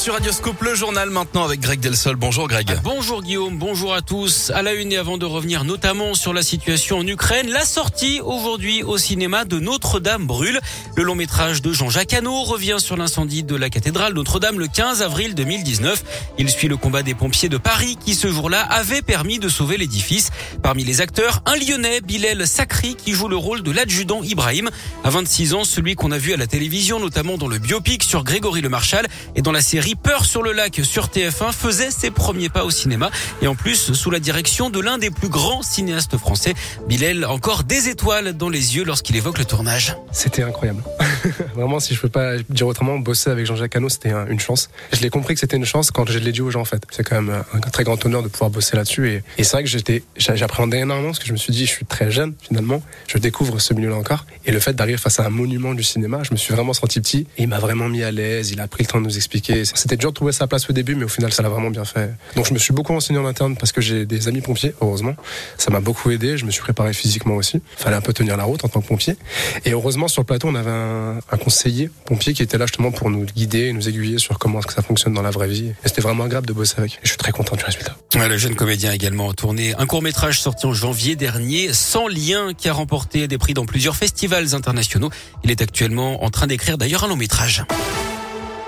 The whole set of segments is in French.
sur Radioscope, le journal maintenant avec Greg Delsol. Bonjour Greg. Bonjour Guillaume, bonjour à tous. À la une et avant de revenir notamment sur la situation en Ukraine, la sortie aujourd'hui au cinéma de Notre-Dame brûle. Le long métrage de Jean-Jacques Hano revient sur l'incendie de la cathédrale Notre-Dame le 15 avril 2019. Il suit le combat des pompiers de Paris qui ce jour-là avait permis de sauver l'édifice. Parmi les acteurs, un Lyonnais, Bilal Sacri, qui joue le rôle de l'adjudant Ibrahim. À 26 ans, celui qu'on a vu à la télévision, notamment dans le biopic sur Grégory Le Marchal et dans la série Peur sur le lac sur TF1 faisait ses premiers pas au cinéma et en plus sous la direction de l'un des plus grands cinéastes français. Bilal encore des étoiles dans les yeux lorsqu'il évoque le tournage. C'était incroyable. Vraiment, si je peux pas dire autrement, bosser avec Jean-Jacques Hano, c'était une chance. Je l'ai compris que c'était une chance quand je l'ai dit aux gens en fait. C'est quand même un très grand honneur de pouvoir bosser là-dessus et, c'est vrai que j'étais, j'appréhendais énormément parce que je me suis dit, je suis très jeune finalement, je découvre ce milieu-là encore et le fait d'arriver face à un monument du cinéma, je me suis vraiment senti petit et il m'a vraiment mis à l'aise. Il a pris le temps de nous expliquer. C'était dur de trouver sa place au début, mais au final, ça l'a vraiment bien fait. Donc, je me suis beaucoup renseigné en interne parce que j'ai des amis pompiers, heureusement. Ça m'a beaucoup aidé. Je me suis préparé physiquement aussi. Fallait un peu tenir la route en tant que pompier. Et heureusement, sur le plateau, on avait un, conseiller pompier qui était là justement pour nous guider et nous aiguiller sur comment ça fonctionne dans la vraie vie. Et c'était vraiment agréable de bosser avec. Et je suis très content du résultat. le jeune comédien a également tourné un court métrage sorti en janvier dernier, Sans lien, qui a remporté des prix dans plusieurs festivals internationaux. Il est actuellement en train d'écrire d'ailleurs un long métrage.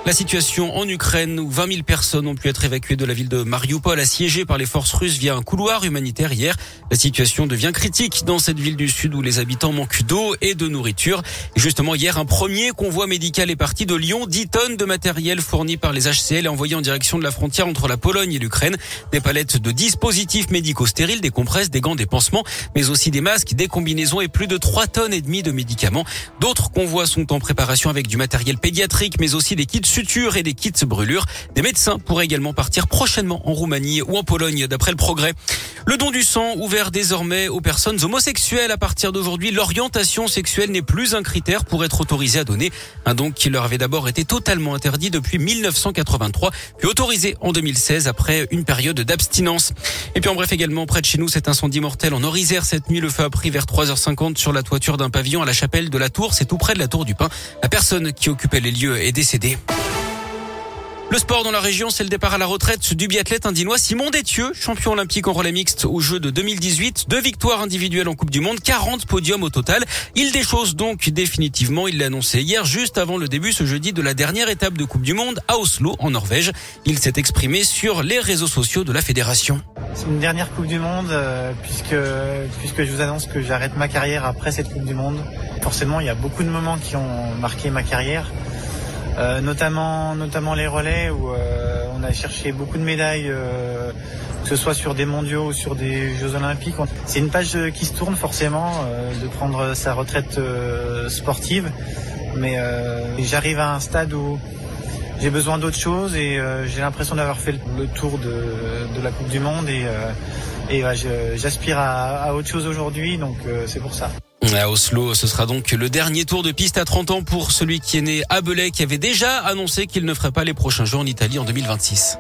La situation en Ukraine où 20 000 personnes ont pu être évacuées de la ville de Mariupol assiégée par les forces russes via un couloir humanitaire hier. La situation devient critique dans cette ville du sud où les habitants manquent d'eau et de nourriture. Et justement hier, un premier convoi médical est parti de Lyon. 10 tonnes de matériel fourni par les HCL et envoyé en direction de la frontière entre la Pologne et l'Ukraine. Des palettes de dispositifs médicaux stériles, des compresses, des gants, des pansements, mais aussi des masques, des combinaisons et plus de 3 tonnes et demie de médicaments. D'autres convois sont en préparation avec du matériel pédiatrique, mais aussi des kits sutures et des kits brûlures. Des médecins pourraient également partir prochainement en Roumanie ou en Pologne, d'après le progrès. Le don du sang ouvert désormais aux personnes homosexuelles. À partir d'aujourd'hui, l'orientation sexuelle n'est plus un critère pour être autorisé à donner. Un don qui leur avait d'abord été totalement interdit depuis 1983, puis autorisé en 2016 après une période d'abstinence. Et puis en bref également, près de chez nous, cet incendie mortel en Orisère cette nuit. Le feu a pris vers 3h50 sur la toiture d'un pavillon à la chapelle de la Tour. C'est tout près de la Tour du Pin. La personne qui occupait les lieux est décédée. Le sport dans la région, c'est le départ à la retraite du biathlète indinois Simon Détieux, champion olympique en relais mixte aux Jeux de 2018. Deux victoires individuelles en Coupe du Monde, 40 podiums au total. Il déchose donc définitivement, il l'a annoncé hier, juste avant le début ce jeudi de la dernière étape de Coupe du Monde à Oslo, en Norvège. Il s'est exprimé sur les réseaux sociaux de la fédération. C'est une dernière Coupe du Monde, euh, puisque, puisque je vous annonce que j'arrête ma carrière après cette Coupe du Monde. Forcément, il y a beaucoup de moments qui ont marqué ma carrière. Euh, notamment, notamment les relais où euh, on a cherché beaucoup de médailles, euh, que ce soit sur des mondiaux ou sur des Jeux olympiques. C'est une page qui se tourne forcément de prendre sa retraite sportive, mais j'arrive à un stade où j'ai besoin d'autre chose et j'ai l'impression d'avoir fait le tour de, de, la Coupe du Monde et, et j'aspire à, à, autre chose aujourd'hui, donc c'est pour ça. À Oslo, ce sera donc le dernier tour de piste à 30 ans pour celui qui est né à Belay, qui avait déjà annoncé qu'il ne ferait pas les prochains Jeux en Italie en 2026.